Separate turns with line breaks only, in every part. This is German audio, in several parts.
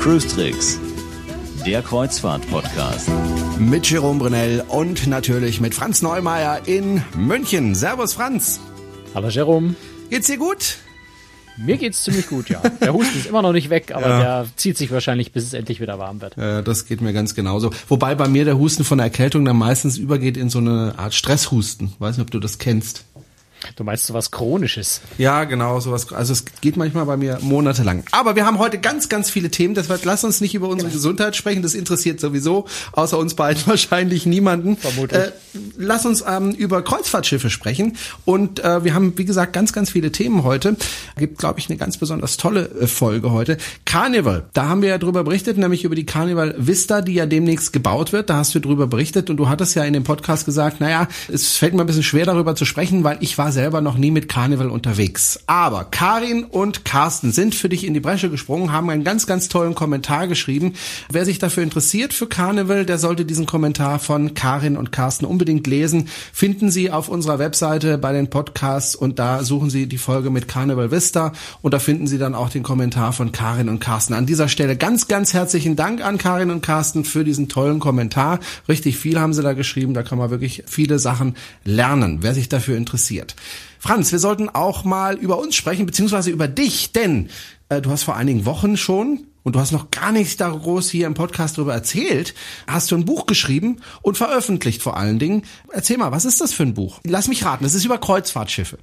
Cruise Tricks, der Kreuzfahrt-Podcast.
Mit Jerome Brunel und natürlich mit Franz Neumeier in München. Servus Franz.
Hallo Jerome.
Geht's dir gut?
Mir geht's ziemlich gut, ja. Der Husten ist immer noch nicht weg, aber ja. der zieht sich wahrscheinlich, bis es endlich wieder warm wird.
Ja, das geht mir ganz genauso. Wobei bei mir der Husten von der Erkältung dann meistens übergeht in so eine Art Stresshusten. Weiß nicht, ob du das kennst.
Du meinst so was Chronisches?
Ja, genau, sowas. Also es geht manchmal bei mir monatelang. Aber wir haben heute ganz, ganz viele Themen. Deshalb lass uns nicht über unsere ja. Gesundheit sprechen. Das interessiert sowieso außer uns beiden wahrscheinlich niemanden.
Vermutlich.
Äh, lass uns ähm, über Kreuzfahrtschiffe sprechen. Und äh, wir haben, wie gesagt, ganz, ganz viele Themen heute. Gibt, glaube ich, eine ganz besonders tolle äh, Folge heute. Carnival. Da haben wir ja drüber berichtet, nämlich über die Carnival Vista, die ja demnächst gebaut wird. Da hast du drüber berichtet und du hattest ja in dem Podcast gesagt, naja, es fällt mir ein bisschen schwer darüber zu sprechen, weil ich war selber noch nie mit Carnival unterwegs. Aber Karin und Carsten sind für dich in die Bresche gesprungen, haben einen ganz, ganz tollen Kommentar geschrieben. Wer sich dafür interessiert für Carnival, der sollte diesen Kommentar von Karin und Carsten unbedingt lesen. Finden Sie auf unserer Webseite bei den Podcasts und da suchen Sie die Folge mit Carnival Vista und da finden Sie dann auch den Kommentar von Karin und Carsten. An dieser Stelle ganz, ganz herzlichen Dank an Karin und Carsten für diesen tollen Kommentar. Richtig viel haben sie da geschrieben, da kann man wirklich viele Sachen lernen, wer sich dafür interessiert. Franz, wir sollten auch mal über uns sprechen, beziehungsweise über dich, denn äh, du hast vor einigen Wochen schon und du hast noch gar nichts da groß hier im Podcast darüber erzählt, hast du ein Buch geschrieben und veröffentlicht vor allen Dingen. Erzähl mal, was ist das für ein Buch? Lass mich raten, das ist über Kreuzfahrtschiffe.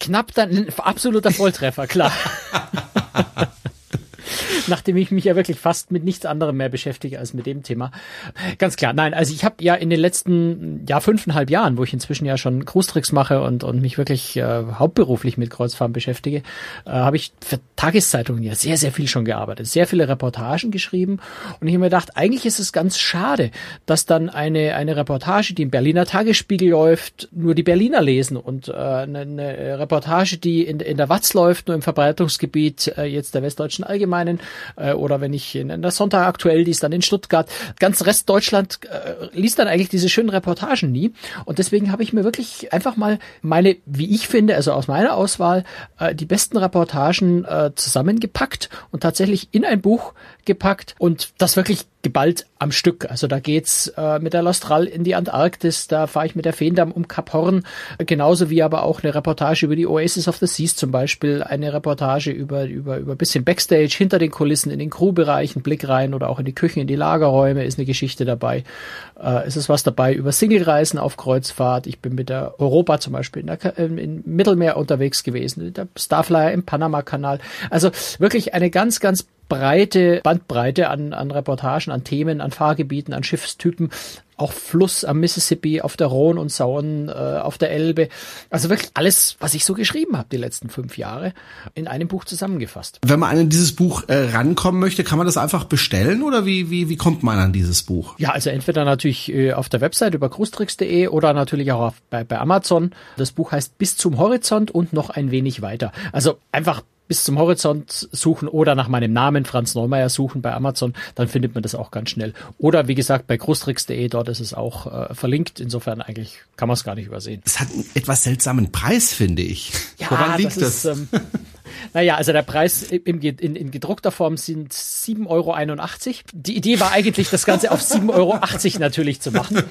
Knapp dann, absoluter Volltreffer, klar. nachdem ich mich ja wirklich fast mit nichts anderem mehr beschäftige als mit dem Thema. Ganz klar, nein, also ich habe ja in den letzten ja fünfeinhalb Jahren, wo ich inzwischen ja schon Großtricks mache und und mich wirklich äh, hauptberuflich mit Kreuzfahren beschäftige, äh, habe ich für Tageszeitungen ja sehr sehr viel schon gearbeitet, sehr viele Reportagen geschrieben und ich habe mir gedacht, eigentlich ist es ganz schade, dass dann eine eine Reportage, die im Berliner Tagesspiegel läuft, nur die Berliner lesen und äh, eine, eine Reportage, die in, in der Watz läuft, nur im Verbreitungsgebiet äh, jetzt der Westdeutschen Allgemeinen äh, oder wenn ich in, in der Sonntag aktuell, die ist dann in Stuttgart. Ganz Rest Deutschland äh, liest dann eigentlich diese schönen Reportagen nie. Und deswegen habe ich mir wirklich einfach mal meine, wie ich finde, also aus meiner Auswahl, äh, die besten Reportagen äh, zusammengepackt und tatsächlich in ein Buch gepackt und das wirklich geballt am Stück. Also da geht's äh, mit der Lostral in die Antarktis, da fahre ich mit der Feendamm um Kap Horn, genauso wie aber auch eine Reportage über die Oasis of the Seas zum Beispiel, eine Reportage über über über bisschen Backstage hinter den Kulissen in den Crewbereichen, Blick rein oder auch in die Küchen, in die Lagerräume ist eine Geschichte dabei. Äh, es ist was dabei über Singlereisen auf Kreuzfahrt. Ich bin mit der Europa zum Beispiel in der, im Mittelmeer unterwegs gewesen, der Starflyer im Panama-Kanal. Also wirklich eine ganz ganz breite Bandbreite an, an Reportagen, an Themen, an Fahrgebieten, an Schiffstypen, auch Fluss am Mississippi, auf der Rhone und Saône, äh, auf der Elbe. Also wirklich alles, was ich so geschrieben habe die letzten fünf Jahre, in einem Buch zusammengefasst.
Wenn man an dieses Buch äh, rankommen möchte, kann man das einfach bestellen oder wie, wie, wie kommt man an dieses Buch?
Ja, also entweder natürlich äh, auf der Website über cruistricks.de oder natürlich auch auf, bei, bei Amazon. Das Buch heißt Bis zum Horizont und noch ein wenig weiter. Also einfach bis zum Horizont suchen oder nach meinem Namen Franz Neumeier suchen bei Amazon, dann findet man das auch ganz schnell. Oder wie gesagt bei großtricks.de, dort ist es auch äh, verlinkt. Insofern eigentlich kann man es gar nicht übersehen.
Es hat einen etwas seltsamen Preis, finde ich.
Ja, Woran liegt das? Ist, ähm, naja, also der Preis in, in, in gedruckter Form sind 7,81 Euro. Die Idee war eigentlich, das Ganze auf 7,80 Euro natürlich zu machen.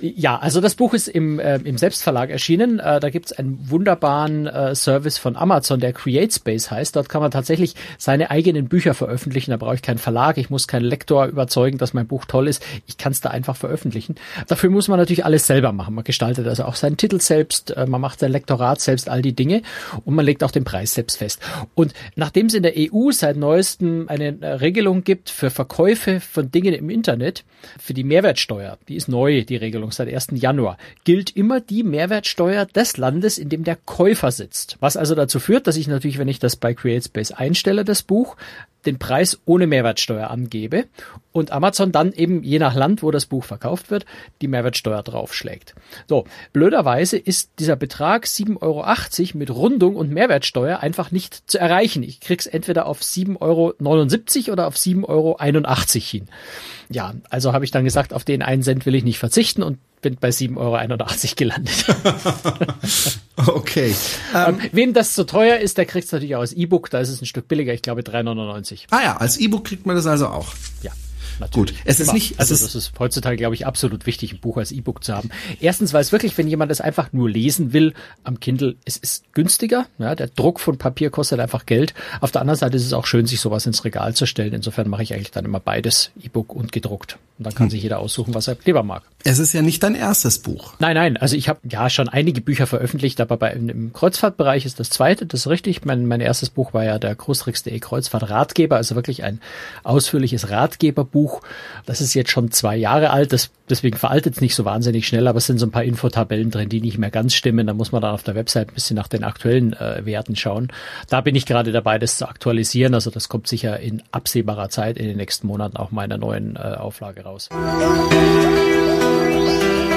Ja, also das Buch ist im, äh, im Selbstverlag erschienen. Äh, da gibt's einen wunderbaren äh, Service von Amazon, der CreateSpace heißt. Dort kann man tatsächlich seine eigenen Bücher veröffentlichen. Da brauche ich keinen Verlag, ich muss keinen Lektor überzeugen, dass mein Buch toll ist. Ich kann es da einfach veröffentlichen. Dafür muss man natürlich alles selber machen. Man gestaltet also auch seinen Titel selbst, äh, man macht sein Lektorat selbst, all die Dinge und man legt auch den Preis selbst fest. Und nachdem es in der EU seit neuestem eine äh, Regelung gibt für Verkäufe von Dingen im Internet, für die Mehrwertsteuer, die ist neu, die Regelung seit 1. Januar, gilt immer die Mehrwertsteuer des Landes, in dem der Käufer sitzt. Was also dazu führt, dass ich natürlich, wenn ich das bei CreateSpace einstelle, das Buch, den Preis ohne Mehrwertsteuer angebe und Amazon dann eben je nach Land, wo das Buch verkauft wird, die Mehrwertsteuer draufschlägt. So, blöderweise ist dieser Betrag 7,80 Euro mit Rundung und Mehrwertsteuer einfach nicht zu erreichen. Ich krieg's entweder auf 7,79 Euro oder auf 7,81 Euro hin. Ja, also habe ich dann gesagt, auf den einen Cent will ich nicht verzichten und bin bei 7,81 Euro gelandet.
okay.
Ähm, wem das zu teuer ist, der kriegt es natürlich auch als E-Book. Da ist es ein Stück billiger, ich glaube 3,99.
Ah ja, als E-Book kriegt man das also auch.
Ja. Natürlich.
Gut, es ist nicht. Es
also
ist
das ist heutzutage, glaube ich, absolut wichtig, ein Buch als E-Book zu haben. Erstens, weil es wirklich, wenn jemand es einfach nur lesen will, am Kindle, es ist günstiger. Ja, der Druck von Papier kostet einfach Geld. Auf der anderen Seite ist es auch schön, sich sowas ins Regal zu stellen. Insofern mache ich eigentlich dann immer beides, E-Book und gedruckt. Und dann kann hm. sich jeder aussuchen, was er lieber mag.
Es ist ja nicht dein erstes Buch.
Nein, nein. Also ich habe ja schon einige Bücher veröffentlicht, aber bei, im Kreuzfahrtbereich ist das zweite, das ist richtig. Mein, mein erstes Buch war ja der Großtricks.de Kreuzfahrt Ratgeber, also wirklich ein ausführliches Ratgeberbuch. Das ist jetzt schon zwei Jahre alt, das, deswegen veraltet es nicht so wahnsinnig schnell, aber es sind so ein paar Infotabellen drin, die nicht mehr ganz stimmen. Da muss man dann auf der Website ein bisschen nach den aktuellen äh, Werten schauen. Da bin ich gerade dabei, das zu aktualisieren. Also das kommt sicher in absehbarer Zeit in den nächsten Monaten auch meiner neuen äh, Auflage raus.
Vielleicht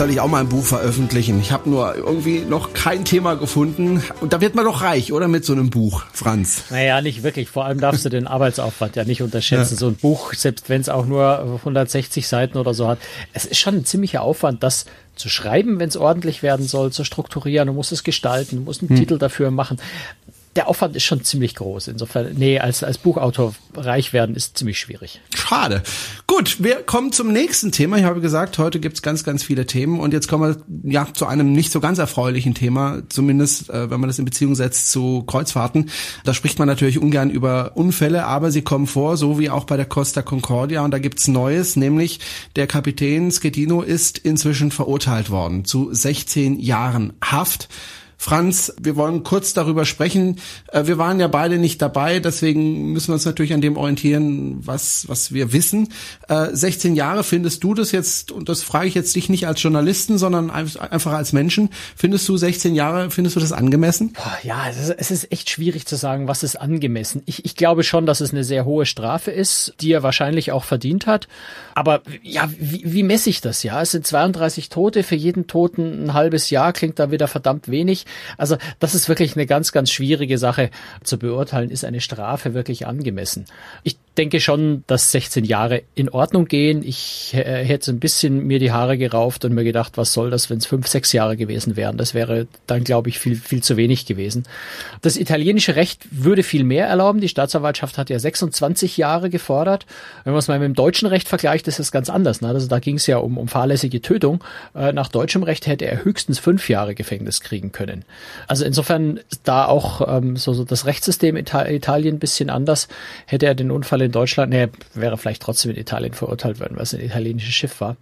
soll ich auch mal ein Buch veröffentlichen. Ich habe nur irgendwie noch kein Thema gefunden. Und da wird man doch reich, oder? Mit so einem Buch, Franz.
Naja, nicht wirklich. Vor allem darfst du den Arbeitsaufwand ja nicht unterschätzen. Ja. So ein Buch, selbst wenn es auch nur 160 Seiten oder so hat, es ist schon ein ziemlicher Aufwand, das zu schreiben, wenn es ordentlich werden soll, zu strukturieren. Du musst es gestalten, du musst einen hm. Titel dafür machen der Aufwand ist schon ziemlich groß. Insofern, nee, als, als Buchautor reich werden ist ziemlich schwierig.
Schade. Gut, wir kommen zum nächsten Thema. Ich habe gesagt, heute gibt's ganz, ganz viele Themen und jetzt kommen wir ja zu einem nicht so ganz erfreulichen Thema, zumindest äh, wenn man das in Beziehung setzt zu Kreuzfahrten. Da spricht man natürlich ungern über Unfälle, aber sie kommen vor, so wie auch bei der Costa Concordia und da gibt's Neues, nämlich der Kapitän Schettino ist inzwischen verurteilt worden zu 16 Jahren Haft Franz, wir wollen kurz darüber sprechen. Äh, wir waren ja beide nicht dabei, deswegen müssen wir uns natürlich an dem orientieren, was, was wir wissen. 16 äh, Jahre, findest du das jetzt, und das frage ich jetzt dich nicht als Journalisten, sondern einfach als Menschen, findest du 16 Jahre, findest du das angemessen?
Ja, es ist, echt schwierig zu sagen, was ist angemessen. Ich, ich glaube schon, dass es eine sehr hohe Strafe ist, die er wahrscheinlich auch verdient hat. Aber ja, wie, wie messe ich das? Ja, es sind 32 Tote, für jeden Toten ein halbes Jahr, klingt da wieder verdammt wenig. Also das ist wirklich eine ganz, ganz schwierige Sache zu beurteilen. Ist eine Strafe wirklich angemessen? Ich denke schon, dass 16 Jahre in Ordnung gehen. Ich äh, hätte ein bisschen mir die Haare gerauft und mir gedacht, was soll das, wenn es fünf, sechs Jahre gewesen wären? Das wäre dann, glaube ich, viel, viel zu wenig gewesen. Das italienische Recht würde viel mehr erlauben. Die Staatsanwaltschaft hat ja 26 Jahre gefordert. Wenn man es mal mit dem deutschen Recht vergleicht, ist es ganz anders. Ne? Also da ging es ja um, um fahrlässige Tötung. Äh, nach deutschem Recht hätte er höchstens fünf Jahre Gefängnis kriegen können. Also insofern da auch ähm, so, so das Rechtssystem Italien ein bisschen anders. Hätte er den Unfall in Deutschland, nee, wäre vielleicht trotzdem in Italien verurteilt worden, weil es ein italienisches Schiff war.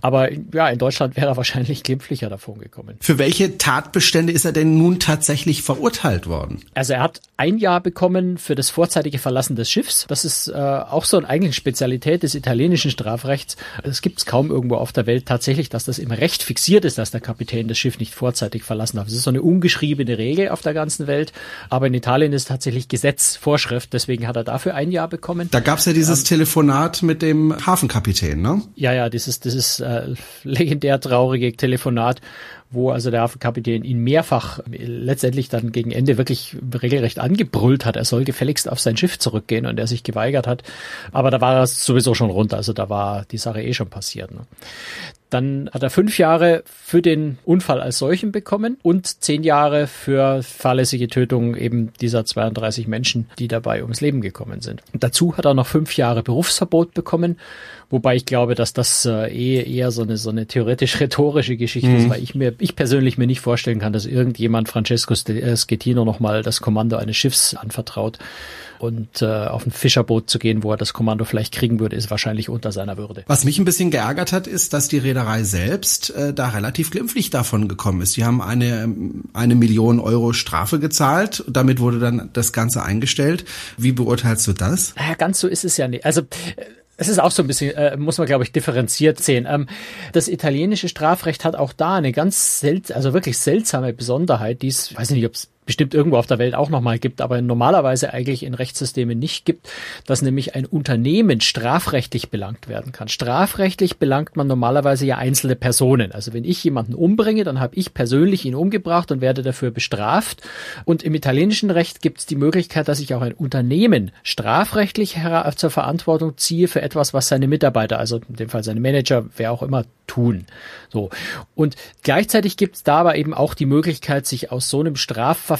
Aber ja, in Deutschland wäre er wahrscheinlich glimpflicher davon gekommen.
Für welche Tatbestände ist er denn nun tatsächlich verurteilt worden?
Also er hat ein Jahr bekommen für das vorzeitige Verlassen des Schiffs. Das ist äh, auch so eine eigene Spezialität des italienischen Strafrechts. Es gibt es kaum irgendwo auf der Welt tatsächlich, dass das im Recht fixiert ist, dass der Kapitän das Schiff nicht vorzeitig verlassen darf. Es ist so eine ungeschriebene Regel auf der ganzen Welt. Aber in Italien ist tatsächlich Gesetz, Vorschrift. Deswegen hat er dafür ein Jahr bekommen.
Da gab's ja dieses ähm, Telefonat mit dem Hafenkapitän, ne?
Ja, ja, dieses, dieses äh, legendär traurige Telefonat, wo also der Hafenkapitän ihn mehrfach letztendlich dann gegen Ende wirklich regelrecht angebrüllt hat. Er soll gefälligst auf sein Schiff zurückgehen und er sich geweigert hat. Aber da war er sowieso schon runter, also da war die Sache eh schon passiert. Ne? Dann hat er fünf Jahre für den Unfall als solchen bekommen und zehn Jahre für fahrlässige Tötung eben dieser 32 Menschen, die dabei ums Leben gekommen sind. Dazu hat er noch fünf Jahre Berufsverbot bekommen, wobei ich glaube, dass das äh, eh eher so eine so eine theoretisch rhetorische Geschichte mhm. ist, weil ich mir ich persönlich mir nicht vorstellen kann, dass irgendjemand Francesco Schettino nochmal das Kommando eines Schiffs anvertraut. Und äh, auf ein Fischerboot zu gehen, wo er das Kommando vielleicht kriegen würde, ist wahrscheinlich unter seiner Würde.
Was mich ein bisschen geärgert hat, ist, dass die Reederei selbst äh, da relativ glimpflich davon gekommen ist. Die haben eine, eine Million Euro Strafe gezahlt. Damit wurde dann das Ganze eingestellt. Wie beurteilst du das?
Ja, ganz so ist es ja nicht. Also äh, es ist auch so ein bisschen, äh, muss man glaube ich differenziert sehen. Ähm, das italienische Strafrecht hat auch da eine ganz seltsame, also wirklich seltsame Besonderheit, die es, weiß nicht, ob es bestimmt irgendwo auf der Welt auch nochmal gibt, aber normalerweise eigentlich in Rechtssystemen nicht gibt, dass nämlich ein Unternehmen strafrechtlich belangt werden kann. Strafrechtlich belangt man normalerweise ja einzelne Personen. Also wenn ich jemanden umbringe, dann habe ich persönlich ihn umgebracht und werde dafür bestraft. Und im italienischen Recht gibt es die Möglichkeit, dass ich auch ein Unternehmen strafrechtlich zur Verantwortung ziehe für etwas, was seine Mitarbeiter, also in dem Fall seine Manager, wer auch immer, tun. So. Und gleichzeitig gibt es da aber eben auch die Möglichkeit, sich aus so einem Strafverfahren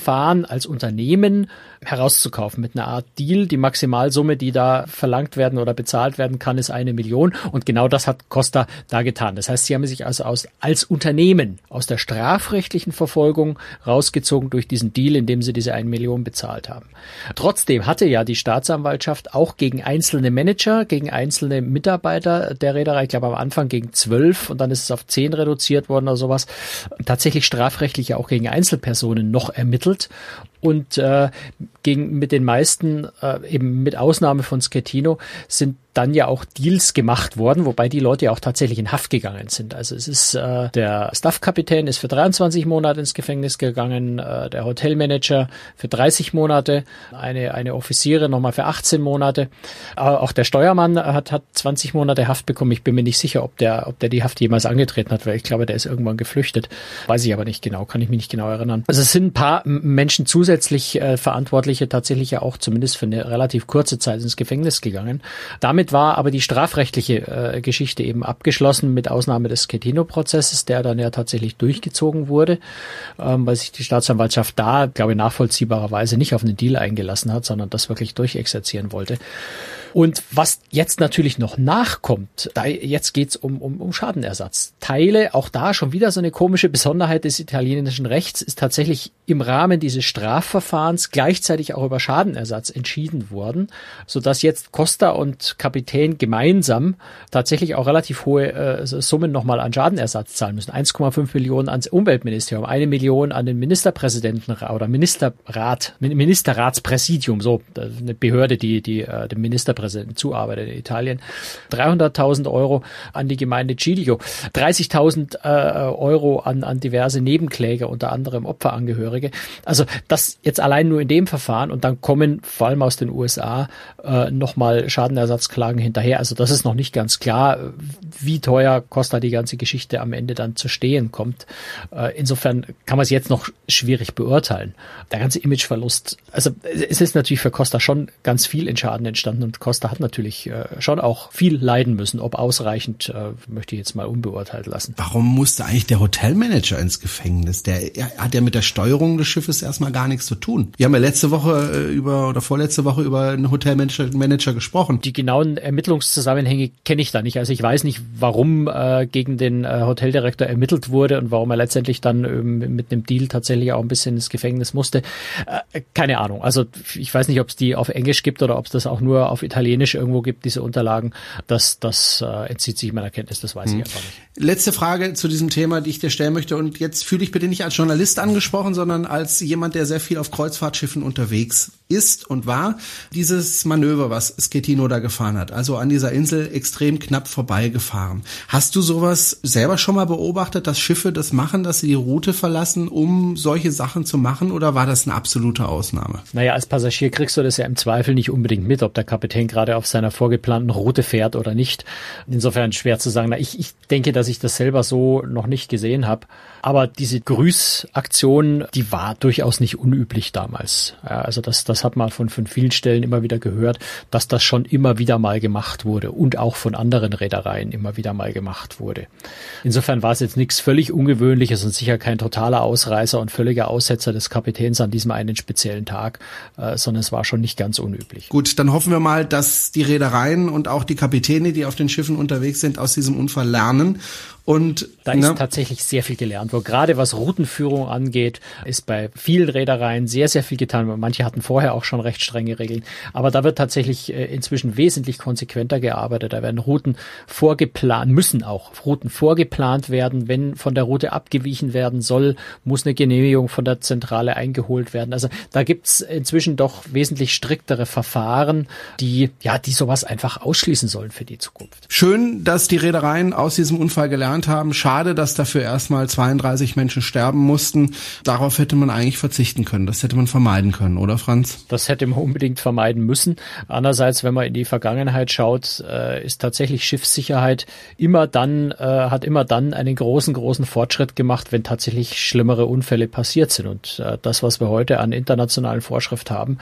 als Unternehmen herauszukaufen mit einer Art Deal. Die Maximalsumme, die da verlangt werden oder bezahlt werden kann, ist eine Million. Und genau das hat Costa da getan. Das heißt, sie haben sich also aus, als Unternehmen aus der strafrechtlichen Verfolgung rausgezogen durch diesen Deal, indem sie diese eine Million bezahlt haben. Trotzdem hatte ja die Staatsanwaltschaft auch gegen einzelne Manager, gegen einzelne Mitarbeiter der Reederei, ich glaube am Anfang gegen zwölf und dann ist es auf zehn reduziert worden oder sowas, tatsächlich strafrechtlich ja auch gegen Einzelpersonen noch ermittelt und äh, gegen mit den meisten, äh, eben mit Ausnahme von Schettino, sind dann ja auch Deals gemacht worden, wobei die Leute ja auch tatsächlich in Haft gegangen sind. Also es ist äh, der Staffkapitän ist für 23 Monate ins Gefängnis gegangen, äh, der Hotelmanager für 30 Monate, eine eine Offiziere nochmal für 18 Monate. Äh, auch der Steuermann hat hat 20 Monate Haft bekommen. Ich bin mir nicht sicher, ob der ob der die Haft jemals angetreten hat, weil ich glaube, der ist irgendwann geflüchtet. Weiß ich aber nicht genau, kann ich mich nicht genau erinnern. Also es sind ein paar Menschen zusätzlich äh, Verantwortliche tatsächlich ja auch zumindest für eine relativ kurze Zeit ins Gefängnis gegangen. Damit damit war aber die strafrechtliche äh, Geschichte eben abgeschlossen, mit Ausnahme des Schettino-Prozesses, der dann ja tatsächlich durchgezogen wurde, ähm, weil sich die Staatsanwaltschaft da, glaube ich, nachvollziehbarerweise nicht auf einen Deal eingelassen hat, sondern das wirklich durchexerzieren wollte. Und was jetzt natürlich noch nachkommt, da jetzt geht's um, um, um Schadenersatz. Teile, auch da schon wieder so eine komische Besonderheit des italienischen Rechts, ist tatsächlich im Rahmen dieses Strafverfahrens gleichzeitig auch über Schadenersatz entschieden worden, sodass jetzt Costa und Kapitän gemeinsam tatsächlich auch relativ hohe äh, Summen nochmal an Schadenersatz zahlen müssen. 1,5 Millionen ans Umweltministerium, eine Million an den Ministerpräsidenten oder Ministerrat, Ministerratspräsidium, so eine Behörde, die, die äh, dem Ministerpräsidenten Ministerpräsidenten zuarbeitet in Italien. 300.000 Euro an die Gemeinde Giglio, 30.000 äh, Euro an, an diverse Nebenkläger, unter anderem Opferangehörige. Also das jetzt allein nur in dem Verfahren und dann kommen vor allem aus den USA äh, nochmal Schadenersatzklagen hinterher. Also das ist noch nicht ganz klar, wie teuer Costa die ganze Geschichte am Ende dann zu stehen kommt. Äh, insofern kann man es jetzt noch schwierig beurteilen. Der ganze Imageverlust, also es ist natürlich für Costa schon ganz viel in Schaden entstanden und Costa Costa hat natürlich äh, schon auch viel leiden müssen. Ob ausreichend, äh, möchte ich jetzt mal unbeurteilt lassen.
Warum musste eigentlich der Hotelmanager ins Gefängnis? Der hat ja mit der Steuerung des Schiffes erstmal gar nichts zu tun. Wir haben ja letzte Woche äh, über oder vorletzte Woche über einen Hotelmanager Manager gesprochen.
Die genauen Ermittlungszusammenhänge kenne ich da nicht. Also ich weiß nicht, warum äh, gegen den äh, Hoteldirektor ermittelt wurde und warum er letztendlich dann ähm, mit einem Deal tatsächlich auch ein bisschen ins Gefängnis musste. Äh, keine Ahnung. Also ich weiß nicht, ob es die auf Englisch gibt oder ob es das auch nur auf Italienisch Italienisch irgendwo gibt, diese Unterlagen, das, das äh, entzieht sich meiner Kenntnis, das weiß hm. ich einfach nicht.
Letzte Frage zu diesem Thema, die ich dir stellen möchte. Und jetzt fühle ich bitte nicht als Journalist angesprochen, sondern als jemand, der sehr viel auf Kreuzfahrtschiffen unterwegs ist und war. Dieses Manöver, was Schettino da gefahren hat, also an dieser Insel extrem knapp vorbeigefahren. Hast du sowas selber schon mal beobachtet, dass Schiffe das machen, dass sie die Route verlassen, um solche Sachen zu machen? Oder war das eine absolute Ausnahme?
Naja, als Passagier kriegst du das ja im Zweifel nicht unbedingt mit, ob der Kapitän gerade auf seiner vorgeplanten Route fährt oder nicht. Insofern schwer zu sagen. Ich, ich denke, dass ich das selber so noch nicht gesehen habe. Aber diese Grüßaktion, die war durchaus nicht unüblich damals. Also das, das hat man von, von vielen Stellen immer wieder gehört, dass das schon immer wieder mal gemacht wurde und auch von anderen Reedereien immer wieder mal gemacht wurde. Insofern war es jetzt nichts völlig Ungewöhnliches und sicher kein totaler Ausreißer und völliger Aussetzer des Kapitäns an diesem einen speziellen Tag, äh, sondern es war schon nicht ganz unüblich.
Gut, dann hoffen wir mal, dass die Reedereien und auch die Kapitäne, die auf den Schiffen unterwegs sind, aus diesem Unfall lernen Und
da ist ne? tatsächlich sehr viel gelernt worden. Gerade was Routenführung angeht, ist bei vielen Reedereien sehr, sehr viel getan. Manche hatten vorher auch schon recht strenge Regeln. Aber da wird tatsächlich äh, inzwischen wesentlich konsequenter gearbeitet. Da werden Routen vorgeplant, müssen auch Routen vorgeplant werden. Wenn von der Route abgewichen werden soll, muss eine Genehmigung von der Zentrale eingeholt werden. Also da gibt's inzwischen doch wesentlich striktere Verfahren, die, ja, die sowas einfach ausschließen sollen für die Zukunft.
Schön, dass die Reedereien aus diesem Unfall gelernt haben. Schade, dass dafür erstmal 32 Menschen sterben mussten. Darauf hätte man eigentlich verzichten können. Das hätte man vermeiden können, oder Franz?
Das hätte man unbedingt vermeiden müssen. Andererseits, wenn man in die Vergangenheit schaut, äh, ist tatsächlich Schiffssicherheit immer dann, äh, hat immer dann einen großen, großen Fortschritt gemacht, wenn tatsächlich schlimmere Unfälle passiert sind. Und äh, das, was wir heute an internationalen Vorschriften haben,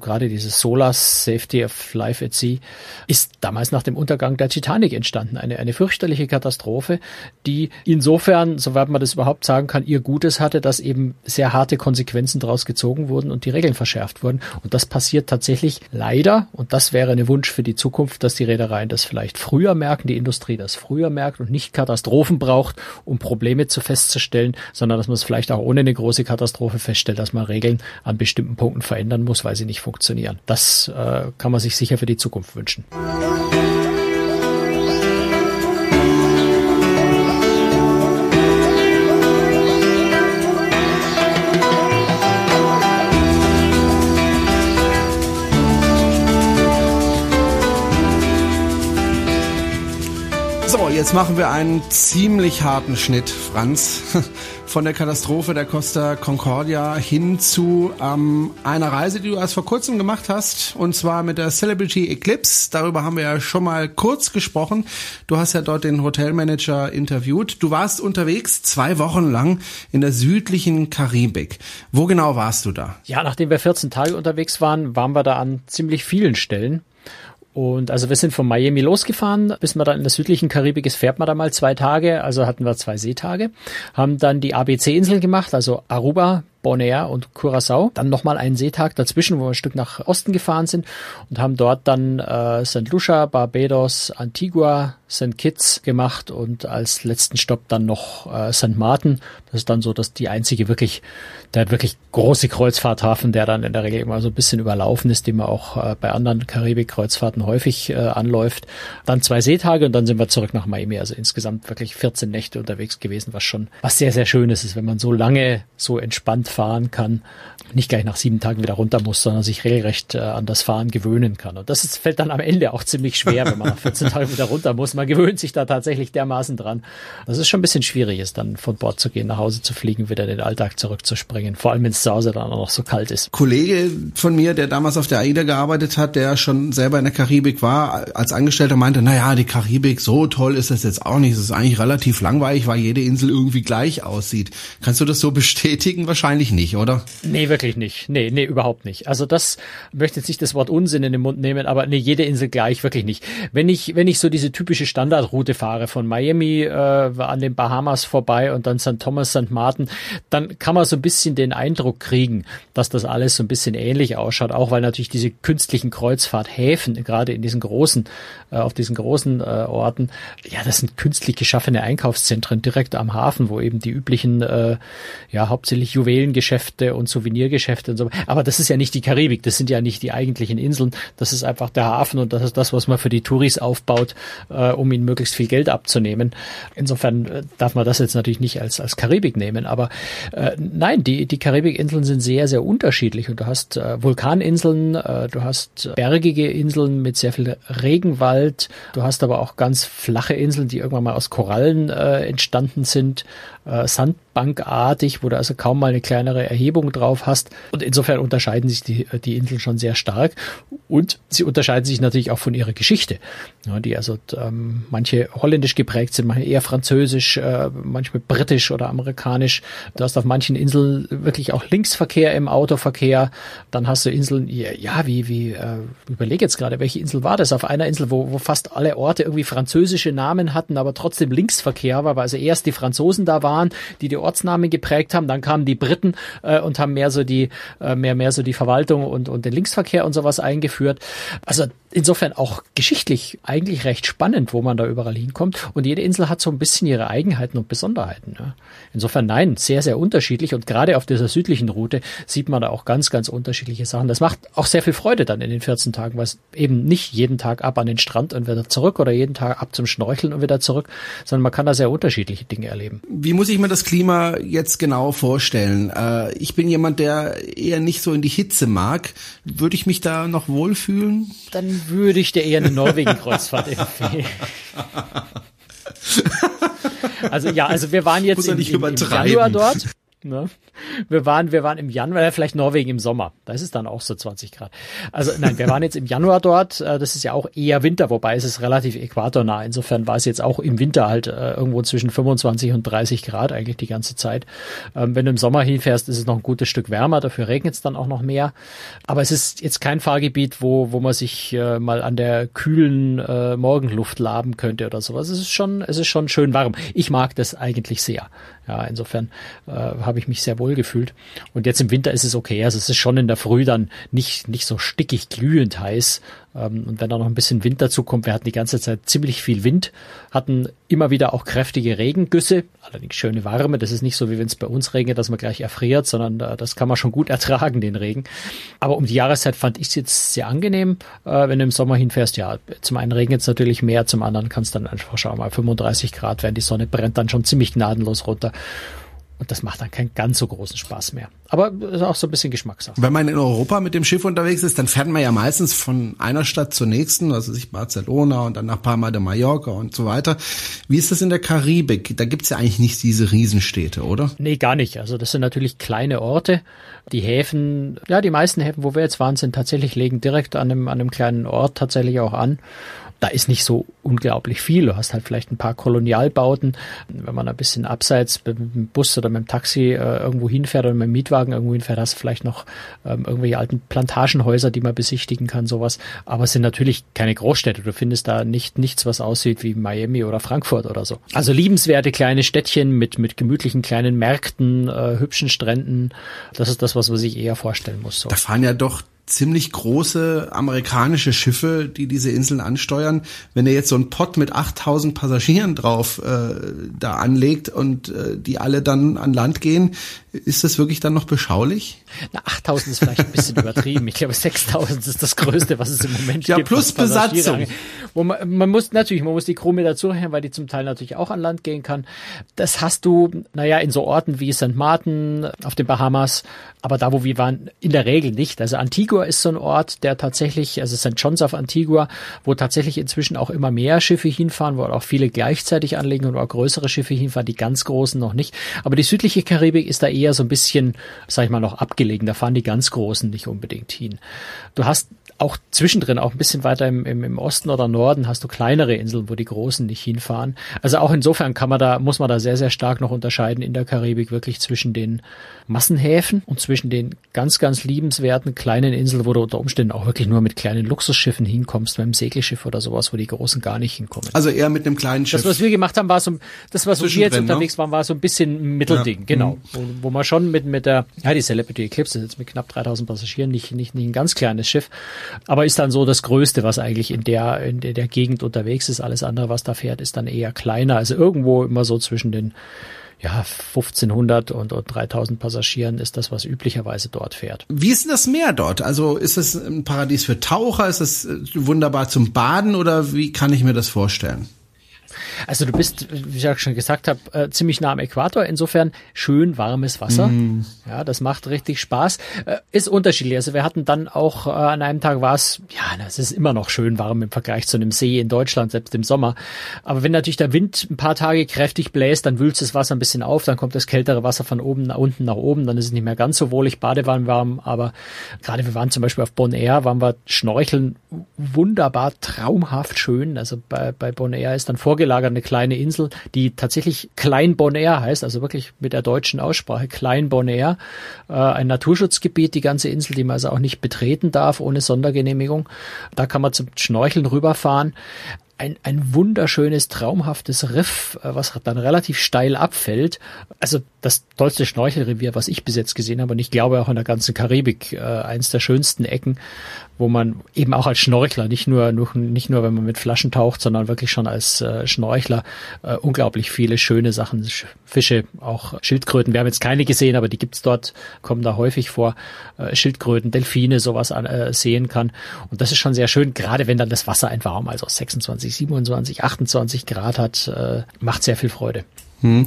gerade dieses SOLAS, Safety of Life at Sea, ist damals nach dem Untergang der Titanic entstanden. Eine, eine fürchterliche Katastrophe, die insofern, soweit man das überhaupt sagen kann, ihr Gutes hatte, dass eben sehr harte Konsequenzen daraus gezogen wurden und die Regeln verschärft wurden. Und das passiert tatsächlich leider, und das wäre ein Wunsch für die Zukunft, dass die Reedereien das vielleicht früher merken, die Industrie das früher merkt und nicht Katastrophen braucht, um Probleme zu festzustellen, sondern dass man es vielleicht auch ohne eine große Katastrophe feststellt, dass man Regeln an bestimmten Punkten verändern muss, weil sie nicht funktionieren. Das äh, kann man sich sicher für die Zukunft wünschen.
Jetzt machen wir einen ziemlich harten Schnitt, Franz, von der Katastrophe der Costa Concordia hin zu ähm, einer Reise, die du erst vor kurzem gemacht hast, und zwar mit der Celebrity Eclipse. Darüber haben wir ja schon mal kurz gesprochen. Du hast ja dort den Hotelmanager interviewt. Du warst unterwegs zwei Wochen lang in der südlichen Karibik. Wo genau warst du da?
Ja, nachdem wir 14 Tage unterwegs waren, waren wir da an ziemlich vielen Stellen. Und also wir sind von Miami losgefahren, bis man dann in der südlichen Karibik ist, fährt man da mal zwei Tage, also hatten wir zwei Seetage, haben dann die ABC-Inseln gemacht, also Aruba, Bonaire und Curacao. Dann nochmal einen Seetag dazwischen, wo wir ein Stück nach Osten gefahren sind und haben dort dann äh, St. Lucia, Barbados, Antigua, St. Kitts gemacht und als letzten Stopp dann noch äh, St. Martin. Das ist dann so, dass die einzige wirklich, der wirklich große Kreuzfahrthafen, der dann in der Regel immer so ein bisschen überlaufen ist, den man auch äh, bei anderen Karibik-Kreuzfahrten häufig äh, anläuft. Dann zwei Seetage und dann sind wir zurück nach Miami. Also insgesamt wirklich 14 Nächte unterwegs gewesen, was schon was sehr, sehr schön ist, wenn man so lange so entspannt fahren kann, nicht gleich nach sieben Tagen wieder runter muss, sondern sich regelrecht äh, an das Fahren gewöhnen kann. Und das ist, fällt dann am Ende auch ziemlich schwer, wenn man nach 14 Tagen wieder runter muss. Man gewöhnt sich da tatsächlich dermaßen dran. Das ist schon ein bisschen schwierig, ist dann von Bord zu gehen, nach Hause zu fliegen, wieder in den Alltag zurückzuspringen. Vor allem, wenn es zu Hause dann auch noch so kalt ist.
Kollege von mir, der damals auf der AIDA gearbeitet hat, der schon selber in der Karibik war, als Angestellter meinte, na ja, die Karibik, so toll ist das jetzt auch nicht. Es ist eigentlich relativ langweilig, weil jede Insel irgendwie gleich aussieht. Kannst du das so bestätigen? Wahrscheinlich nicht, oder?
Nee, wirklich nicht. Nee, nee, überhaupt nicht. Also das möchte jetzt nicht das Wort Unsinn in den Mund nehmen, aber nee, jede Insel gleich, wirklich nicht. Wenn ich, wenn ich so diese typische Standardroute fahre von Miami äh, an den Bahamas vorbei und dann St. Thomas, St. Martin, dann kann man so ein bisschen den Eindruck kriegen, dass das alles so ein bisschen ähnlich ausschaut, auch weil natürlich diese künstlichen Kreuzfahrthäfen, gerade in diesen großen, äh, auf diesen großen äh, Orten, ja, das sind künstlich geschaffene Einkaufszentren direkt am Hafen, wo eben die üblichen, äh, ja, hauptsächlich Juwelengeschäfte und Souvenirgeschäfte und so. Aber das ist ja nicht die Karibik, das sind ja nicht die eigentlichen Inseln, das ist einfach der Hafen und das ist das, was man für die Touris aufbaut, äh, um ihnen möglichst viel Geld abzunehmen. Insofern äh, darf man das jetzt natürlich nicht als, als Karibik nehmen, aber äh, nein, die, die Karibikinseln sind sehr, sehr unterschiedlich und du hast äh, Vulkaninseln, äh, du hast bergige Inseln mit sehr viel Regenwald, du hast aber auch ganz flache Inseln, die irgendwann mal aus Korallen äh, entstanden sind, äh, Sandbankartig, wo du also kaum mal eine kleinere Erhebung drauf hast. Und insofern unterscheiden sich die, die Inseln schon sehr stark. Und sie unterscheiden sich natürlich auch von ihrer Geschichte, die also ähm, manche holländisch geprägt sind, manche eher französisch, äh, manchmal britisch oder amerikanisch. Du hast auf manchen Inseln wirklich auch Linksverkehr im Autoverkehr. Dann hast du Inseln, ja, wie, wie, äh, überlege jetzt gerade, welche Insel war das? Auf einer Insel, wo, wo fast alle Orte irgendwie französische Namen hatten, aber trotzdem Linksverkehr war, weil also erst die Franzosen da waren die die Ortsnamen geprägt haben. Dann kamen die Briten äh, und haben mehr so die äh, mehr mehr so die Verwaltung und und den Linksverkehr und sowas eingeführt. Also insofern auch geschichtlich eigentlich recht spannend, wo man da überall hinkommt. Und jede Insel hat so ein bisschen ihre Eigenheiten und Besonderheiten. Ja. Insofern nein, sehr, sehr unterschiedlich. Und gerade auf dieser südlichen Route sieht man da auch ganz, ganz unterschiedliche Sachen. Das macht auch sehr viel Freude dann in den 14 Tagen, weil es eben nicht jeden Tag ab an den Strand und wieder zurück oder jeden Tag ab zum Schnorcheln und wieder zurück, sondern man kann da sehr unterschiedliche Dinge erleben.
Wie muss ich mir das Klima jetzt genau vorstellen? Äh, ich bin jemand, der eher nicht so in die Hitze mag. Würde ich mich da noch wohlfühlen?
Dann würde ich dir eher eine Norwegen-Kreuzfahrt empfehlen. Also ja, also wir waren jetzt im, im, im Januar dort. Ne? Wir waren, wir waren im Januar, vielleicht Norwegen im Sommer. Da ist es dann auch so 20 Grad. Also nein, wir waren jetzt im Januar dort. Äh, das ist ja auch eher Winter, wobei es ist relativ äquatornah. Insofern war es jetzt auch im Winter halt äh, irgendwo zwischen 25 und 30 Grad eigentlich die ganze Zeit. Ähm, wenn du im Sommer hinfährst, ist es noch ein gutes Stück wärmer. Dafür regnet es dann auch noch mehr. Aber es ist jetzt kein Fahrgebiet, wo, wo man sich äh, mal an der kühlen Morgenluft laben könnte oder sowas. Es ist schon, es ist schon schön warm. Ich mag das eigentlich sehr. Ja, insofern äh, habe ich mich sehr wohl gefühlt. Und jetzt im Winter ist es okay. Also es ist schon in der Früh dann nicht, nicht so stickig glühend heiß. Ähm, und wenn da noch ein bisschen Wind dazu kommt, wir hatten die ganze Zeit ziemlich viel Wind, hatten immer wieder auch kräftige Regengüsse, allerdings schöne Warme. Das ist nicht so, wie wenn es bei uns regnet, dass man gleich erfriert, sondern äh, das kann man schon gut ertragen, den Regen. Aber um die Jahreszeit fand ich es jetzt sehr angenehm. Äh, wenn du im Sommer hinfährst, ja, zum einen regnet es natürlich mehr, zum anderen kann es dann einfach schon mal 35 Grad werden. Die Sonne brennt dann schon ziemlich gnadenlos runter. Und das macht dann keinen ganz so großen Spaß mehr. Aber ist auch so ein bisschen Geschmackssache.
Wenn man in Europa mit dem Schiff unterwegs ist, dann fährt man ja meistens von einer Stadt zur nächsten, also sich Barcelona und dann nach Palma de Mallorca und so weiter. Wie ist das in der Karibik? Da gibt's ja eigentlich nicht diese Riesenstädte, oder?
Nee, gar nicht. Also das sind natürlich kleine Orte. Die Häfen, ja, die meisten Häfen, wo wir jetzt waren, sind tatsächlich legen direkt an einem, an einem kleinen Ort tatsächlich auch an da ist nicht so unglaublich viel. Du hast halt vielleicht ein paar Kolonialbauten. Wenn man ein bisschen abseits mit dem Bus oder mit dem Taxi äh, irgendwo hinfährt oder mit dem Mietwagen irgendwo hinfährt, hast du vielleicht noch ähm, irgendwelche alten Plantagenhäuser, die man besichtigen kann, sowas. Aber es sind natürlich keine Großstädte. Du findest da nicht nichts, was aussieht wie Miami oder Frankfurt oder so. Also liebenswerte kleine Städtchen mit, mit gemütlichen kleinen Märkten, äh, hübschen Stränden. Das ist das, was man sich eher vorstellen muss. So.
Da fahren ja doch ziemlich große amerikanische Schiffe, die diese Inseln ansteuern. Wenn er jetzt so einen Pott mit 8000 Passagieren drauf äh, da anlegt und äh, die alle dann an Land gehen, ist das wirklich dann noch beschaulich?
Na, 8000 ist vielleicht ein bisschen übertrieben. Ich glaube, 6000 ist das Größte, was es im Moment
ja,
gibt.
Ja, plus Besatzung.
Wo man, man muss natürlich, man muss die Crew mit dazu rechnen, weil die zum Teil natürlich auch an Land gehen kann. Das hast du, naja, in so Orten wie St. Martin auf den Bahamas, aber da, wo wir waren, in der Regel nicht. Also Antigua ist so ein Ort, der tatsächlich, also St. John's auf Antigua, wo tatsächlich inzwischen auch immer mehr Schiffe hinfahren, wo auch viele gleichzeitig anlegen und auch größere Schiffe hinfahren, die ganz großen noch nicht. Aber die südliche Karibik ist da eher so ein bisschen, sag ich mal, noch abgelegen. Da fahren die ganz großen nicht unbedingt hin. Du hast auch zwischendrin, auch ein bisschen weiter im, im, im Osten oder Norden, hast du kleinere Inseln, wo die Großen nicht hinfahren. Also auch insofern kann man da, muss man da sehr, sehr stark noch unterscheiden in der Karibik wirklich zwischen den Massenhäfen und zwischen den ganz, ganz liebenswerten kleinen Inseln, wo du unter Umständen auch wirklich nur mit kleinen Luxusschiffen hinkommst, mit einem Segelschiff oder sowas, wo die Großen gar nicht hinkommen.
Also eher mit einem kleinen Schiff.
Das, was wir gemacht haben, war so, das, was wir jetzt ne? unterwegs waren, war so ein bisschen ein Mittelding, ja. genau. Mhm. Wo, wo man schon mit, mit der, ja, die Celebrity Eclipse ist jetzt mit knapp 3000 Passagieren nicht, nicht, nicht ein ganz kleines Schiff, aber ist dann so das Größte, was eigentlich in der, in der, der Gegend unterwegs ist. Alles andere, was da fährt, ist dann eher kleiner. Also irgendwo immer so zwischen den ja, 1500 und, und 3000 Passagieren ist das, was üblicherweise dort fährt.
Wie ist denn das Meer dort? Also ist es ein Paradies für Taucher? Ist es wunderbar zum Baden oder wie kann ich mir das vorstellen?
Also du bist, wie ich auch schon gesagt habe, äh, ziemlich nah am Äquator. Insofern schön warmes Wasser. Mm. Ja, das macht richtig Spaß. Äh, ist unterschiedlich. Also wir hatten dann auch äh, an einem Tag war es, ja, es ist immer noch schön warm im Vergleich zu einem See in Deutschland, selbst im Sommer. Aber wenn natürlich der Wind ein paar Tage kräftig bläst, dann wühlt das Wasser ein bisschen auf, dann kommt das kältere Wasser von oben nach unten nach oben, dann ist es nicht mehr ganz so wohlig, Badewanne warm. Aber gerade wir waren zum Beispiel auf Bonaire, waren wir schnorcheln, wunderbar, traumhaft schön. Also bei, bei Bonaire ist dann vorgelagert eine kleine Insel, die tatsächlich Klein Bonaire heißt, also wirklich mit der deutschen Aussprache Klein Bonaire, äh, ein Naturschutzgebiet, die ganze Insel, die man also auch nicht betreten darf ohne Sondergenehmigung. Da kann man zum Schnorcheln rüberfahren ein, ein wunderschönes, traumhaftes Riff, äh, was dann relativ steil abfällt. Also das tollste Schnorchelrevier, was ich bis jetzt gesehen habe, und ich glaube auch in der ganzen Karibik, äh, eins der schönsten Ecken. Wo man eben auch als Schnorchler, nicht nur, nicht nur wenn man mit Flaschen taucht, sondern wirklich schon als äh, Schnorchler äh, unglaublich viele schöne Sachen, Fische, auch Schildkröten. Wir haben jetzt keine gesehen, aber die gibt's dort, kommen da häufig vor. Äh, Schildkröten, Delfine, sowas an, äh, sehen kann. Und das ist schon sehr schön, gerade wenn dann das Wasser einfach auch mal so 26, 27, 28 Grad hat, äh, macht sehr viel Freude. Hm.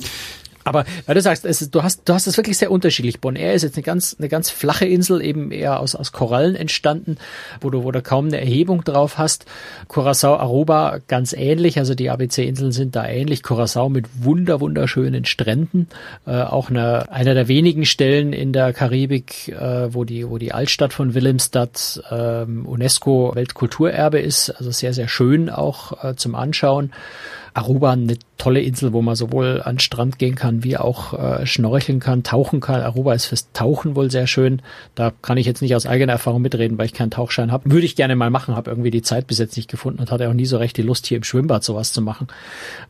Aber weil du sagst, ist, du hast, du hast es wirklich sehr unterschiedlich. Bonaire ist jetzt eine ganz, eine ganz flache Insel, eben eher aus, aus Korallen entstanden, wo du, wo du kaum eine Erhebung drauf hast. Curacao, Aruba ganz ähnlich, also die ABC-Inseln sind da ähnlich. Curacao mit wunder, wunderschönen Stränden, äh, auch eine, einer der wenigen Stellen in der Karibik, äh, wo die, wo die Altstadt von Willemstad äh, UNESCO Weltkulturerbe ist, also sehr, sehr schön auch äh, zum Anschauen. Aruba eine tolle Insel, wo man sowohl an Strand gehen kann, wie auch äh, schnorcheln kann, tauchen kann. Aruba ist fürs Tauchen wohl sehr schön. Da kann ich jetzt nicht aus eigener Erfahrung mitreden, weil ich keinen Tauchschein habe. Würde ich gerne mal machen, habe irgendwie die Zeit bis jetzt nicht gefunden und hatte auch nie so recht die Lust, hier im Schwimmbad sowas zu machen.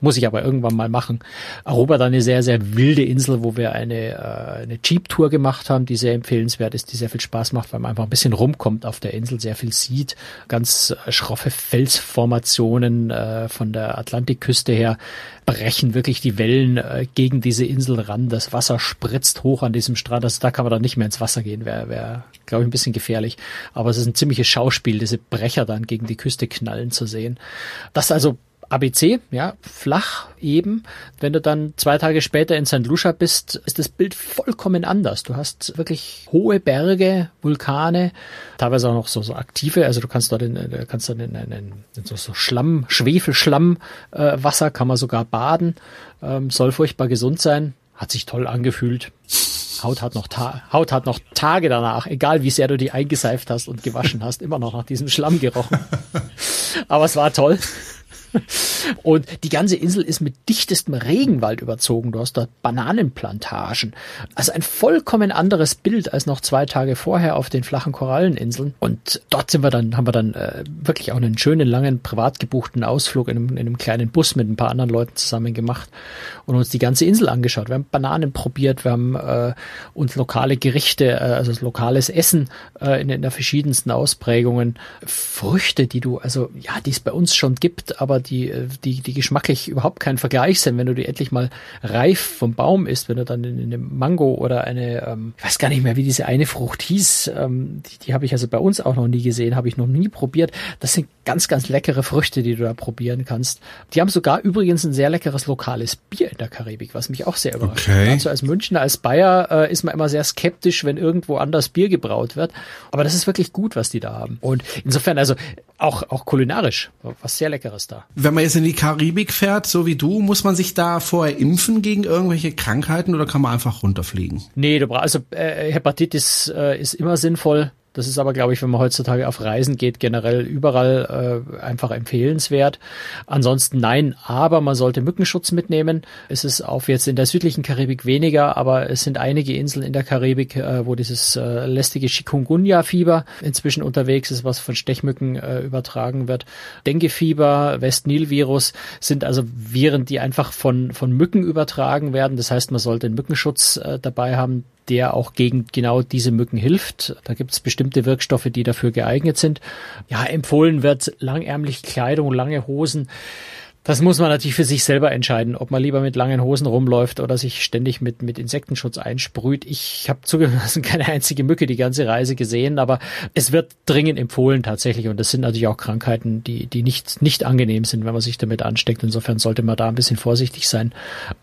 Muss ich aber irgendwann mal machen. Aruba dann eine sehr, sehr wilde Insel, wo wir eine, äh, eine Jeep-Tour gemacht haben, die sehr empfehlenswert ist, die sehr viel Spaß macht, weil man einfach ein bisschen rumkommt auf der Insel, sehr viel sieht. Ganz äh, schroffe Felsformationen äh, von der Atlantikküste her brechen wirklich die Wellen äh, gegen diese Insel ran. Das Wasser spritzt hoch an diesem Strand. Also da kann man dann nicht mehr ins Wasser gehen. Wäre, wär, glaube ich, ein bisschen gefährlich. Aber es ist ein ziemliches Schauspiel, diese Brecher dann gegen die Küste knallen zu sehen. Das also ABC, ja, flach eben. Wenn du dann zwei Tage später in St. Lucia bist, ist das Bild vollkommen anders. Du hast wirklich hohe Berge, Vulkane, teilweise auch noch so, so aktive, also du kannst dort in, äh, kannst dann in, in, in so, so Schlamm, Schwefelschlamm, äh, Wasser kann man sogar baden, ähm, soll furchtbar gesund sein, hat sich toll angefühlt. Haut hat noch Ta Haut hat noch Tage danach, egal wie sehr du die eingeseift hast und gewaschen hast, immer noch nach diesem Schlamm gerochen. Aber es war toll. Und die ganze Insel ist mit dichtestem Regenwald überzogen. Du hast dort Bananenplantagen. Also ein vollkommen anderes Bild als noch zwei Tage vorher auf den flachen Koralleninseln. Und dort sind wir dann, haben wir dann äh, wirklich auch einen schönen, langen, privat gebuchten Ausflug in einem, in einem kleinen Bus mit ein paar anderen Leuten zusammen gemacht und uns die ganze Insel angeschaut. Wir haben Bananen probiert, wir haben äh, uns lokale Gerichte, äh, also lokales Essen äh, in, in der verschiedensten Ausprägungen, Früchte, die du, also ja, die es bei uns schon gibt, aber die, äh, die, die geschmacklich überhaupt kein Vergleich sind, wenn du die endlich mal reif vom Baum isst, wenn du dann in, in einem Mango oder eine, ähm, ich weiß gar nicht mehr, wie diese eine Frucht hieß, ähm, die, die habe ich also bei uns auch noch nie gesehen, habe ich noch nie probiert. Das sind ganz, ganz leckere Früchte, die du da probieren kannst. Die haben sogar übrigens ein sehr leckeres lokales Bier in der Karibik, was mich auch sehr überrascht. Okay. Also als Münchner, als Bayer äh, ist man immer sehr skeptisch, wenn irgendwo anders Bier gebraut wird. Aber das ist wirklich gut, was die da haben. Und insofern, also auch, auch kulinarisch, was sehr Leckeres da.
Wenn man jetzt in die Karibik fährt, so wie du, muss man sich da vorher impfen gegen irgendwelche Krankheiten oder kann man einfach runterfliegen?
Nee, du brauchst, also äh, Hepatitis äh, ist immer sinnvoll. Das ist aber, glaube ich, wenn man heutzutage auf Reisen geht, generell überall äh, einfach empfehlenswert. Ansonsten nein, aber man sollte Mückenschutz mitnehmen. Es ist auf jetzt in der südlichen Karibik weniger, aber es sind einige Inseln in der Karibik, äh, wo dieses äh, lästige Chikungunya-Fieber inzwischen unterwegs ist, was von Stechmücken äh, übertragen wird. Dengue-Fieber, West-Nil-Virus sind also Viren, die einfach von, von Mücken übertragen werden. Das heißt, man sollte einen Mückenschutz äh, dabei haben, der auch gegen genau diese Mücken hilft. Da gibt es bestimmte Wirkstoffe, die dafür geeignet sind. Ja, empfohlen wird langärmlich Kleidung, lange Hosen. Das muss man natürlich für sich selber entscheiden, ob man lieber mit langen Hosen rumläuft oder sich ständig mit, mit Insektenschutz einsprüht. Ich habe zugelassen keine einzige Mücke die ganze Reise gesehen, aber es wird dringend empfohlen tatsächlich. Und das sind natürlich auch Krankheiten, die, die nicht, nicht angenehm sind, wenn man sich damit ansteckt. Insofern sollte man da ein bisschen vorsichtig sein.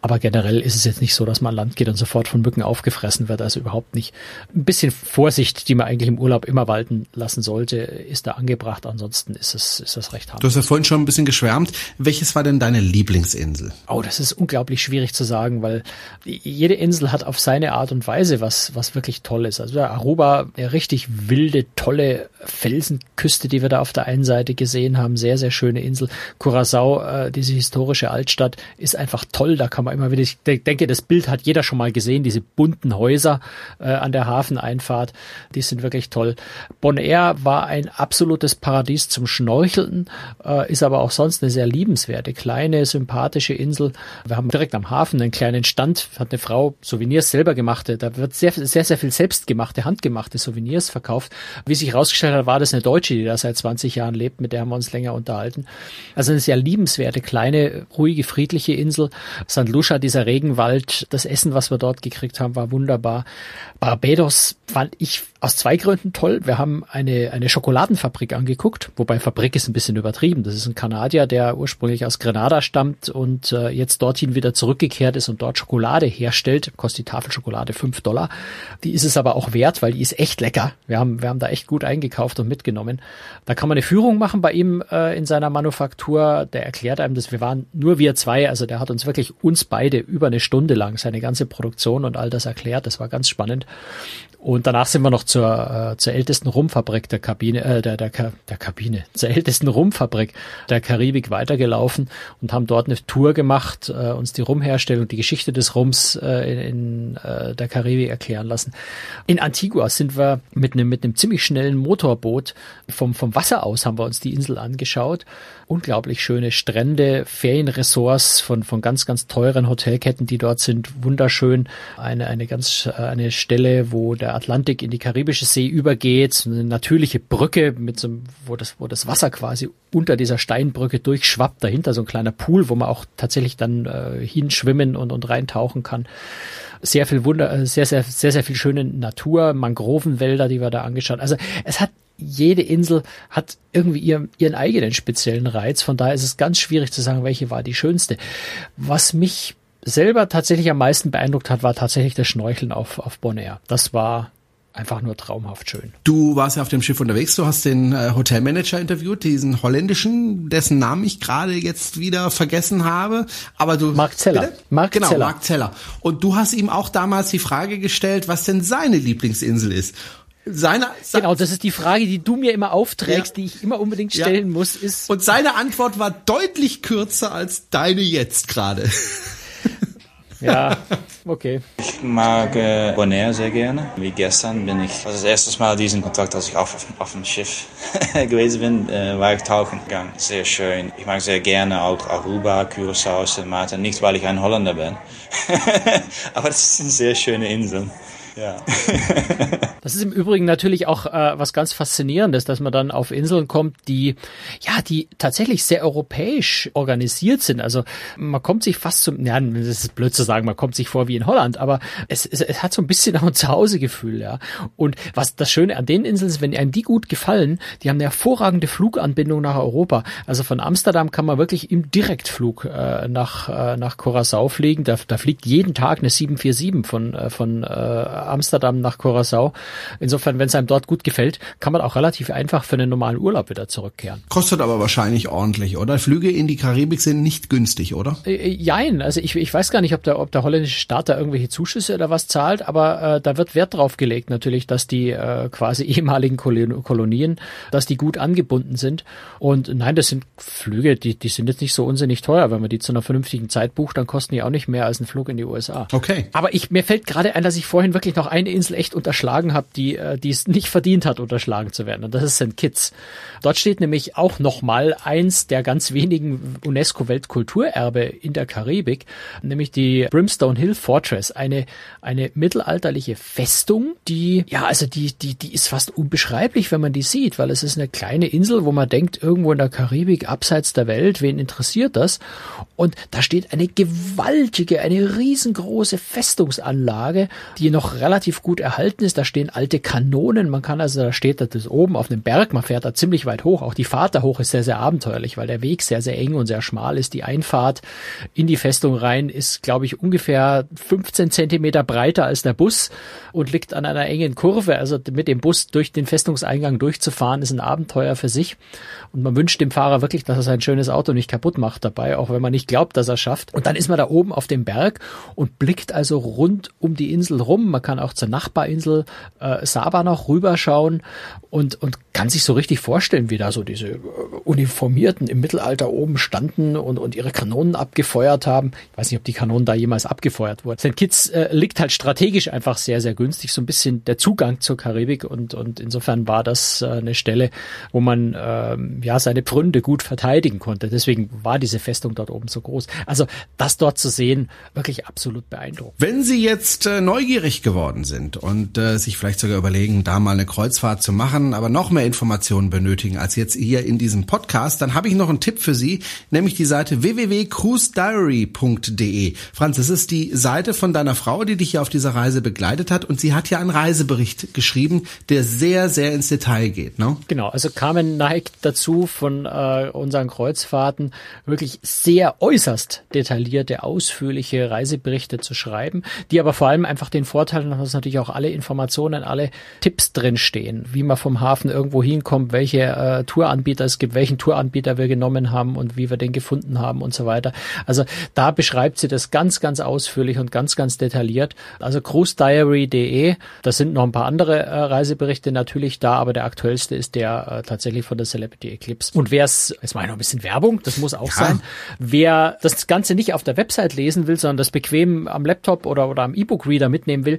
Aber generell ist es jetzt nicht so, dass man an Land geht und sofort von Mücken aufgefressen wird. Also überhaupt nicht. Ein bisschen Vorsicht, die man eigentlich im Urlaub immer walten lassen sollte, ist da angebracht. Ansonsten ist es, ist das recht
harmlos. Du hast ja vorhin schon ein bisschen geschwärmt. Welches welches war denn deine Lieblingsinsel?
Oh, das ist unglaublich schwierig zu sagen, weil jede Insel hat auf seine Art und Weise was, was wirklich toll ist. Also Aruba, eine richtig wilde, tolle Felsenküste, die wir da auf der einen Seite gesehen haben, sehr, sehr schöne Insel. Curacao, äh, diese historische Altstadt, ist einfach toll. Da kann man immer wieder, ich denke, das Bild hat jeder schon mal gesehen, diese bunten Häuser äh, an der Hafeneinfahrt, die sind wirklich toll. Bonaire war ein absolutes Paradies zum Schnorcheln, äh, ist aber auch sonst eine sehr liebenswerte liebenswerte, kleine, sympathische Insel. Wir haben direkt am Hafen einen kleinen Stand, hat eine Frau Souvenirs selber gemachte. Da wird sehr, sehr, sehr viel selbstgemachte, handgemachte Souvenirs verkauft. Wie sich herausgestellt hat, war das eine Deutsche, die da seit 20 Jahren lebt, mit der haben wir uns länger unterhalten. Also eine sehr liebenswerte, kleine, ruhige, friedliche Insel. St. Lucia, dieser Regenwald, das Essen, was wir dort gekriegt haben, war wunderbar. Barbados fand ich aus zwei Gründen toll. Wir haben eine, eine Schokoladenfabrik angeguckt, wobei Fabrik ist ein bisschen übertrieben. Das ist ein Kanadier, der ursprünglich aus Grenada stammt und äh, jetzt dorthin wieder zurückgekehrt ist und dort Schokolade herstellt. Kostet die Tafel Schokolade fünf Dollar. Die ist es aber auch wert, weil die ist echt lecker. Wir haben, wir haben da echt gut eingekauft und mitgenommen. Da kann man eine Führung machen bei ihm äh, in seiner Manufaktur. Der erklärt einem, dass wir waren nur wir zwei. Also der hat uns wirklich uns beide über eine Stunde lang seine ganze Produktion und all das erklärt. Das war ganz spannend. Und danach sind wir noch zur, äh, zur ältesten Rumfabrik der Kabine, äh, der, der, der Kabine, zur ältesten Rumfabrik der Karibik weitergelaufen und haben dort eine Tour gemacht, äh, uns die Rumherstellung, die Geschichte des Rums äh, in, in äh, der Karibik erklären lassen. In Antigua sind wir mit einem mit einem ziemlich schnellen Motorboot vom, vom Wasser aus haben wir uns die Insel angeschaut. Unglaublich schöne Strände, Ferienressorts von, von ganz, ganz teuren Hotelketten, die dort sind. Wunderschön. Eine, eine ganz, eine Stelle, wo der Atlantik in die Karibische See übergeht, eine natürliche Brücke mit so, wo das, wo das Wasser quasi unter dieser Steinbrücke durchschwappt, dahinter so ein kleiner Pool, wo man auch tatsächlich dann äh, hinschwimmen und, und reintauchen kann. Sehr viel Wunder, äh, sehr, sehr, sehr, sehr viel schöne Natur, Mangrovenwälder, die wir da angeschaut. Also es hat jede Insel hat irgendwie ihren, ihren eigenen speziellen Reiz. Von daher ist es ganz schwierig zu sagen, welche war die schönste. Was mich selber tatsächlich am meisten beeindruckt hat, war tatsächlich das Schnorcheln auf, auf Bonaire. Das war einfach nur traumhaft schön.
Du warst ja auf dem Schiff unterwegs, du hast den äh, Hotelmanager interviewt, diesen holländischen, dessen Namen ich gerade jetzt wieder vergessen habe, aber du
Mark Zeller. Bitte?
Mark genau, Zeller. Mark Zeller. Und du hast ihm auch damals die Frage gestellt, was denn seine Lieblingsinsel ist. Seine,
genau, das ist die Frage, die du mir immer aufträgst, ja. die ich immer unbedingt stellen ja. muss, ist.
Und seine Antwort war deutlich kürzer als deine jetzt gerade.
Ja, okay.
Ich mag äh, Bonaire sehr gerne. Wie gestern bin ich, das ist das erste Mal diesen Kontakt, als ich auf, auf dem Schiff gewesen bin, äh, war ich tauchen gegangen. Sehr schön. Ich mag sehr gerne auch Aruba, Curaçao, St. Martin. Nicht, weil ich ein Holländer bin. Aber das sind sehr schöne Inseln. Ja.
das ist im Übrigen natürlich auch äh, was ganz Faszinierendes, dass man dann auf Inseln kommt, die ja, die tatsächlich sehr europäisch organisiert sind. Also man kommt sich fast zum, ja, das ist blöd zu sagen, man kommt sich vor wie in Holland, aber es, es, es hat so ein bisschen auch ein Zuhausegefühl, ja. Und was das Schöne an den Inseln ist, wenn einem die gut gefallen, die haben eine hervorragende Fluganbindung nach Europa. Also von Amsterdam kann man wirklich im Direktflug äh, nach äh, nach Curaçao fliegen. Da, da fliegt jeden Tag eine 747 von äh, von äh, Amsterdam nach Curacao. Insofern, wenn es einem dort gut gefällt, kann man auch relativ einfach für einen normalen Urlaub wieder zurückkehren.
Kostet aber wahrscheinlich ordentlich, oder? Flüge in die Karibik sind nicht günstig, oder?
Äh, äh jein, also ich, ich weiß gar nicht, ob der, ob der holländische Staat da irgendwelche Zuschüsse oder was zahlt, aber äh, da wird Wert drauf gelegt natürlich, dass die äh, quasi ehemaligen Kolonien, dass die gut angebunden sind. Und nein, das sind Flüge, die, die sind jetzt nicht so unsinnig teuer. Wenn man die zu einer vernünftigen Zeit bucht, dann kosten die auch nicht mehr als ein Flug in die USA.
Okay.
Aber ich, mir fällt gerade ein, dass ich vorhin wirklich noch eine Insel echt unterschlagen habe, die, äh, die es nicht verdient hat, unterschlagen zu werden. Und das ist St. Kitts. Dort steht nämlich auch nochmal eins der ganz wenigen UNESCO-Weltkulturerbe in der Karibik, nämlich die Brimstone Hill Fortress, eine, eine mittelalterliche Festung, die, ja, also die, die, die ist fast unbeschreiblich, wenn man die sieht, weil es ist eine kleine Insel, wo man denkt, irgendwo in der Karibik, abseits der Welt, wen interessiert das? Und da steht eine gewaltige, eine riesengroße Festungsanlage, die noch relativ gut erhalten ist. Da stehen alte Kanonen. Man kann also, da steht das oben auf einem Berg. Man fährt da ziemlich weit hoch. Auch die Fahrt da hoch ist sehr, sehr abenteuerlich, weil der Weg sehr, sehr eng und sehr schmal ist. Die Einfahrt in die Festung rein ist, glaube ich, ungefähr 15 Zentimeter breiter als der Bus und liegt an einer engen Kurve. Also mit dem Bus durch den Festungseingang durchzufahren ist ein Abenteuer für sich. Und man wünscht dem Fahrer wirklich, dass er sein schönes Auto nicht kaputt macht dabei, auch wenn man nicht glaubt, dass er schafft. Und dann ist man da oben auf dem Berg und blickt also rund um die Insel rum. Man kann auch zur Nachbarinsel äh, Saba noch rüberschauen und, und kann sich so richtig vorstellen, wie da so diese äh, Uniformierten im Mittelalter oben standen und, und ihre Kanonen abgefeuert haben. Ich weiß nicht, ob die Kanonen da jemals abgefeuert wurden. St. Kitts äh, liegt halt strategisch einfach sehr, sehr günstig, so ein bisschen der Zugang zur Karibik und, und insofern war das äh, eine Stelle, wo man ähm, ja seine Pfründe gut verteidigen konnte. Deswegen war diese Festung dort oben so groß. Also das dort zu sehen, wirklich absolut beeindruckend.
Wenn Sie jetzt äh, neugierig geworden sind und äh, sich vielleicht sogar überlegen, da mal eine Kreuzfahrt zu machen, aber noch mehr Informationen benötigen als jetzt hier in diesem Podcast, dann habe ich noch einen Tipp für Sie, nämlich die Seite www.cruisediary.de. Franz, das ist die Seite von deiner Frau, die dich hier auf dieser Reise begleitet hat und sie hat ja einen Reisebericht geschrieben, der sehr, sehr ins Detail geht. Ne?
Genau, also Carmen neigt dazu, von äh, unseren Kreuzfahrten wirklich sehr äußerst detaillierte, ausführliche Reiseberichte zu schreiben, die aber vor allem einfach den Vorteil haben, dass natürlich auch alle Informationen, alle Tipps drinstehen, wie man vom Hafen irgendwo hinkommt, welche äh, Touranbieter es gibt, welchen Touranbieter wir genommen haben und wie wir den gefunden haben und so weiter. Also da beschreibt sie das ganz, ganz ausführlich und ganz, ganz detailliert. Also cruisediary.de, da sind noch ein paar andere äh, Reiseberichte natürlich da, aber der aktuellste ist der äh, tatsächlich von der Celebrity Eclipse. Und wer es, jetzt mache ich noch ein bisschen Werbung, das muss auch ja. sein, wer das Ganze nicht auf der Website lesen will, sondern das bequem am Laptop oder, oder am E-Book-Reader mitnehmen will,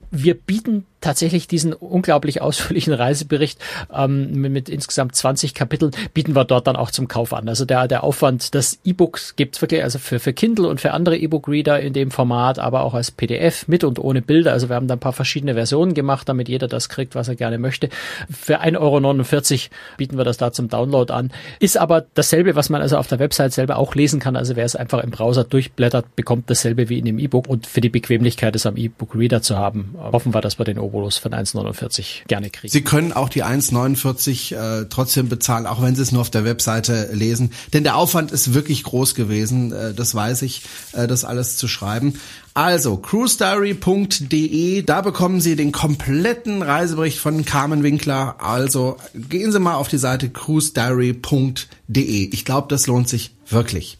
wir bieten tatsächlich diesen unglaublich ausführlichen Reisebericht ähm, mit, mit insgesamt 20 Kapiteln bieten wir dort dann auch zum Kauf an. Also der, der Aufwand des E-Books gibt's wirklich also für, für Kindle und für andere E-Book-Reader in dem Format, aber auch als PDF mit und ohne Bilder. Also wir haben da ein paar verschiedene Versionen gemacht, damit jeder das kriegt, was er gerne möchte. Für 1,49 Euro bieten wir das da zum Download an. Ist aber dasselbe, was man also auf der Website selber auch lesen kann. Also wer es einfach im Browser durchblättert, bekommt dasselbe wie in dem E-Book und für die Bequemlichkeit es am E-Book-Reader zu haben, hoffen wir, dass wir den Obolus von 1,49 gerne kriegen.
Sie können auch die 1,49 äh, trotzdem bezahlen, auch wenn Sie es nur auf der Webseite lesen. Denn der Aufwand ist wirklich groß gewesen, äh, das weiß ich, äh, das alles zu schreiben. Also, cruisediary.de, da bekommen Sie den kompletten Reisebericht von Carmen Winkler. Also, gehen Sie mal auf die Seite cruisediary.de. Ich glaube, das lohnt sich wirklich.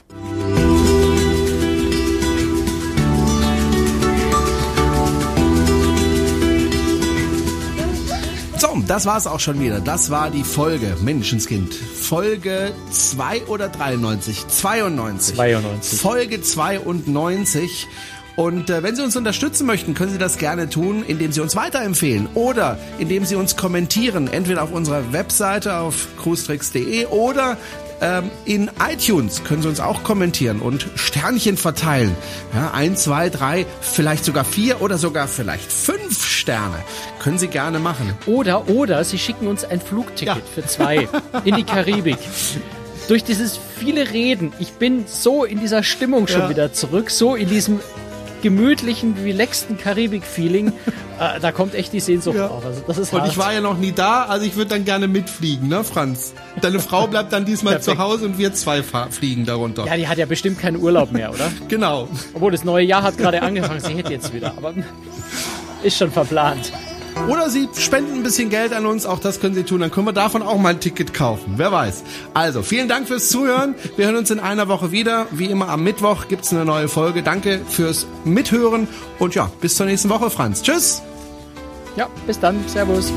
Das war's auch schon wieder. Das war die Folge Menschenskind. Folge 2 oder 93? 92.
92.
Folge 92. Und äh, wenn Sie uns unterstützen möchten, können Sie das gerne tun, indem Sie uns weiterempfehlen oder indem Sie uns kommentieren, entweder auf unserer Webseite auf cruestricks.de oder ähm, in iTunes können Sie uns auch kommentieren und Sternchen verteilen. Ja, ein, zwei, drei, vielleicht sogar vier oder sogar vielleicht fünf Sterne. Können Sie gerne machen.
Oder, oder Sie schicken uns ein Flugticket ja. für zwei in die Karibik. Durch dieses viele Reden, ich bin so in dieser Stimmung schon ja. wieder zurück, so in diesem gemütlichen, relaxten Karibik-Feeling. äh, da kommt echt die Sehnsucht ja. auf. Also das ist
und hart. ich war ja noch nie da, also ich würde dann gerne mitfliegen, ne, Franz? Deine Frau bleibt dann diesmal zu Hause und wir zwei fliegen darunter.
Ja, die hat ja bestimmt keinen Urlaub mehr, oder?
genau.
Obwohl das neue Jahr hat gerade angefangen, sie hätte jetzt wieder, aber ist schon verplant.
Oder Sie spenden ein bisschen Geld an uns, auch das können Sie tun. Dann können wir davon auch mal ein Ticket kaufen. Wer weiß. Also, vielen Dank fürs Zuhören. Wir hören uns in einer Woche wieder. Wie immer am Mittwoch gibt's eine neue Folge. Danke fürs Mithören und ja, bis zur nächsten Woche, Franz. Tschüss.
Ja, bis dann. Servus.